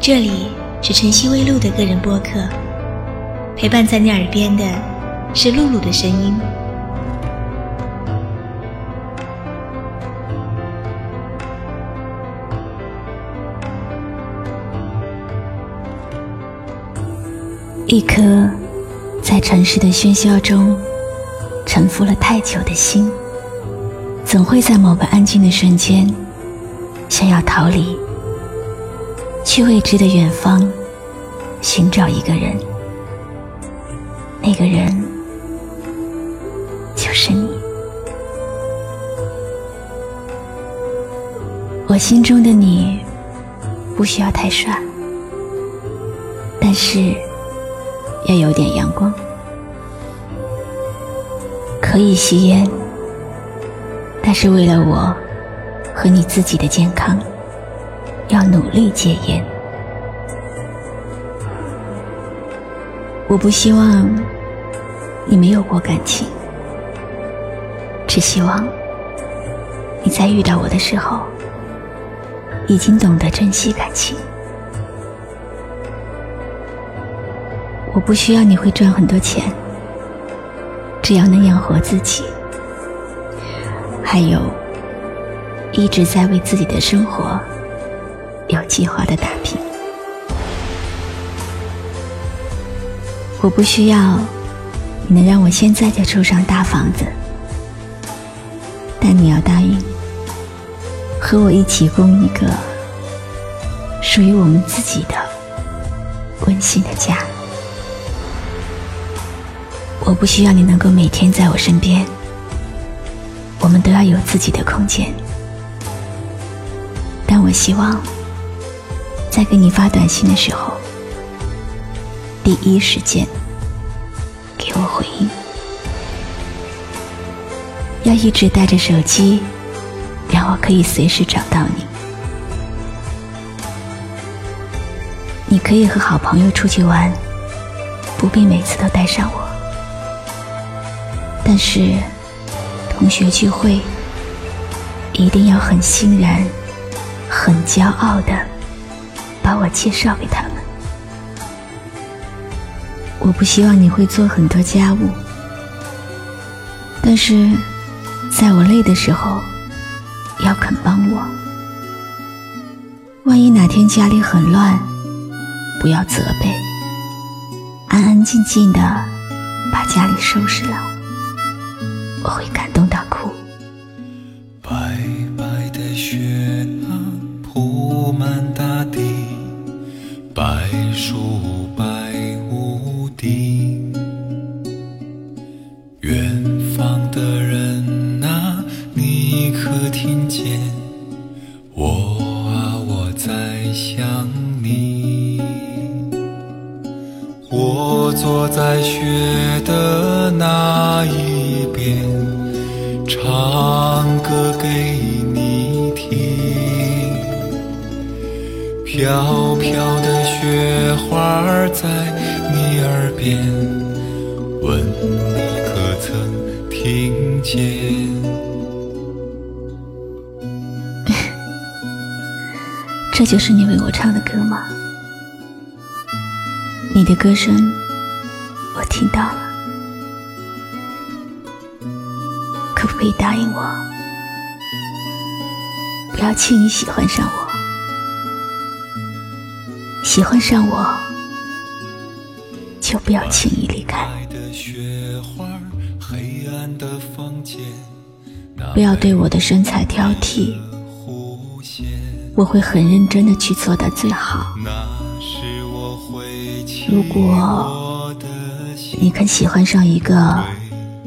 这里是晨曦微露的个人播客，陪伴在你耳边的是露露的声音。一颗在城市的喧嚣中沉浮了太久的心，总会在某个安静的瞬间，想要逃离。去未知的远方寻找一个人，那个人就是你。我心中的你不需要太帅，但是要有点阳光，可以吸烟，但是为了我和你自己的健康。要努力戒烟。我不希望你没有过感情，只希望你在遇到我的时候，已经懂得珍惜感情。我不需要你会赚很多钱，只要能养活自己，还有一直在为自己的生活。有计划的打拼。我不需要你能让我现在就住上大房子，但你要答应和我一起供一个属于我们自己的温馨的家。我不需要你能够每天在我身边，我们都要有自己的空间，但我希望。在给你发短信的时候，第一时间给我回应。要一直带着手机，让我可以随时找到你。你可以和好朋友出去玩，不必每次都带上我。但是，同学聚会一定要很欣然、很骄傲的。把我介绍给他们。我不希望你会做很多家务，但是在我累的时候，要肯帮我。万一哪天家里很乱，不要责备，安安静静的把家里收拾了，我会感动到听见？我啊，我在想你。我坐在雪的那一边，唱歌给你听，飘飘的。雪花在你耳边问你可曾听见？这就是你为我唱的歌吗？你的歌声我听到了，可不可以答应我，不要轻易喜欢上我？喜欢上我，就不要轻易离开。不要对我的身材挑剔，我会很认真的去做到最好。如果你肯喜欢上一个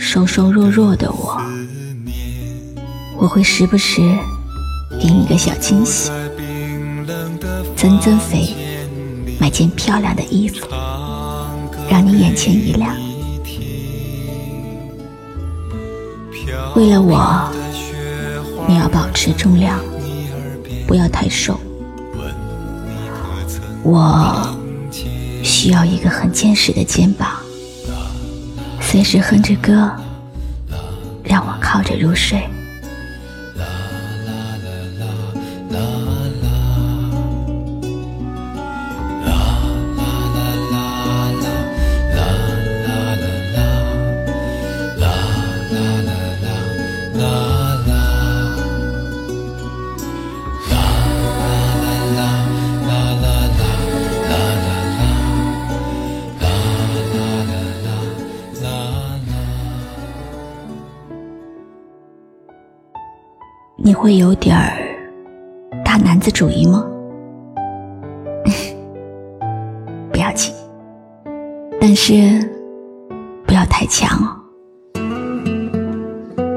瘦瘦弱弱的我，我会时不时给你个小惊喜，增增肥。买件漂亮的衣服，让你眼前一亮。为了我，你要保持重量，不要太瘦。我需要一个很坚实的肩膀，随时哼着歌，让我靠着入睡。你会有点儿大男子主义吗？不要紧，但是不要太强哦，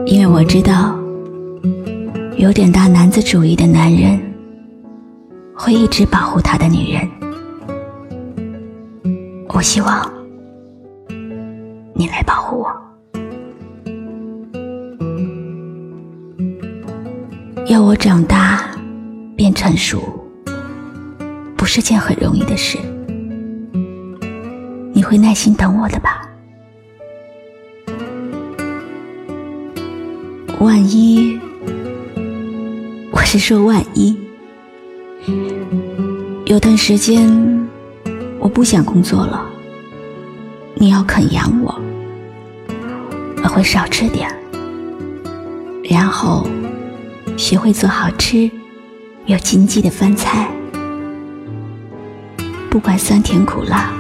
因为我知道，有点大男子主义的男人会一直保护他的女人。我希望你来保护我。要我长大变成熟，不是件很容易的事。你会耐心等我的吧？万一，我是说万一，有段时间我不想工作了，你要肯养我，我会少吃点，然后。学会做好吃、有经济的饭菜，不管酸甜苦辣，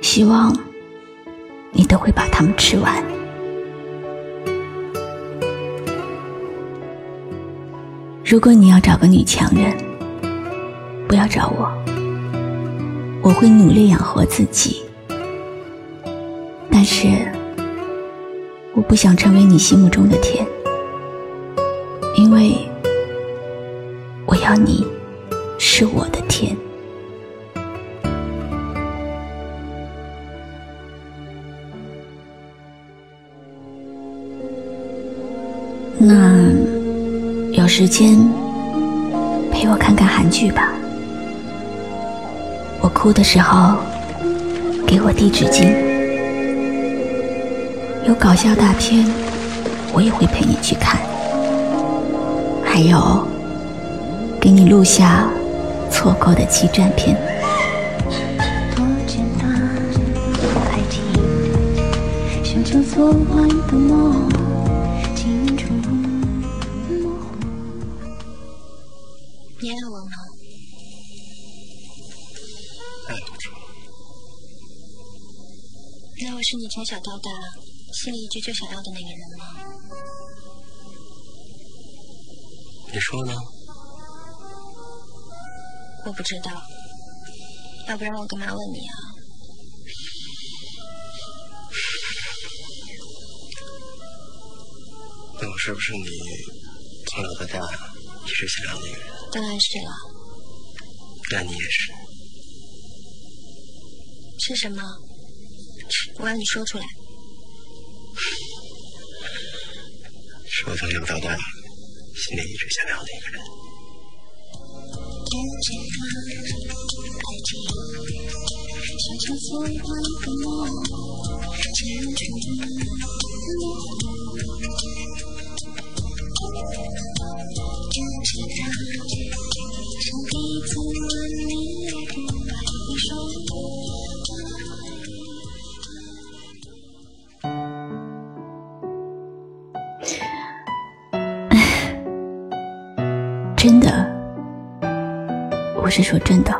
希望你都会把它们吃完。如果你要找个女强人，不要找我，我会努力养活自己。但是，我不想成为你心目中的甜。因为我要你是我的天。那有时间陪我看看韩剧吧。我哭的时候给我递纸巾。有搞笑大片，我也会陪你去看。还有，给你录下错过的激战片。你爱我吗？爱不着。那我是你从小到大心里一直最想要的那个人吗？你说呢？我不知道，要不然我干嘛问你啊？那我是不是你从小到大一直想要的那个人？当然是了。那你也是。是什么？我让你说出来。是我从小到大。心里一直想要的一个人。我是说真的，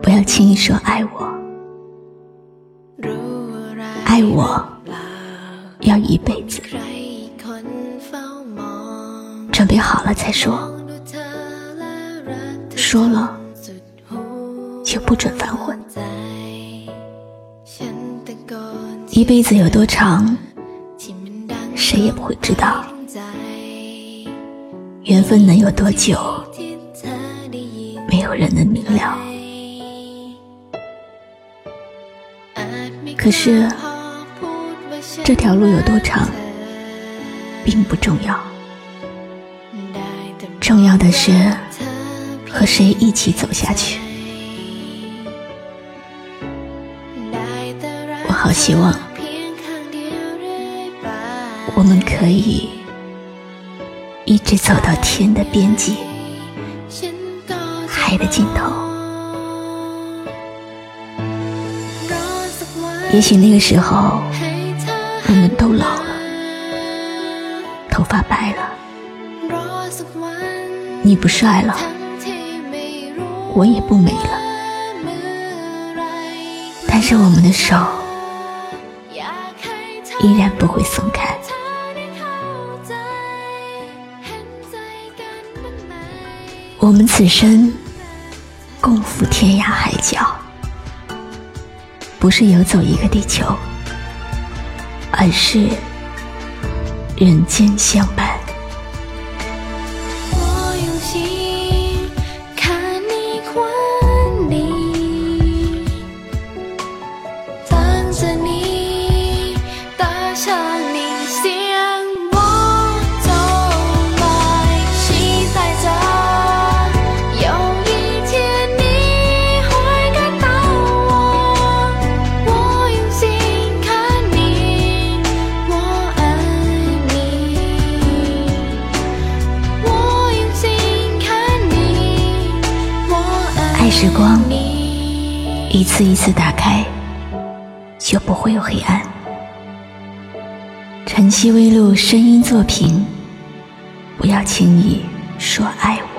不要轻易说爱我，爱我要一辈子，准备好了再说，说了就不准反悔。一辈子有多长，谁也不会知道。缘分能有多久？没有人能明了。可是，这条路有多长，并不重要。重要的是和谁一起走下去。我好希望，我们可以。一直走到天的边际，爱的尽头。也许那个时候，我们都老了。头发白了。你不帅了。我也不美了。但是我们的手。依然不会松开。我们此生。共赴天涯海角，不是游走一个地球，而是人间相伴。时光。一次一次打开，就不会有黑暗。晨曦微露声音作品，不要轻易说爱我。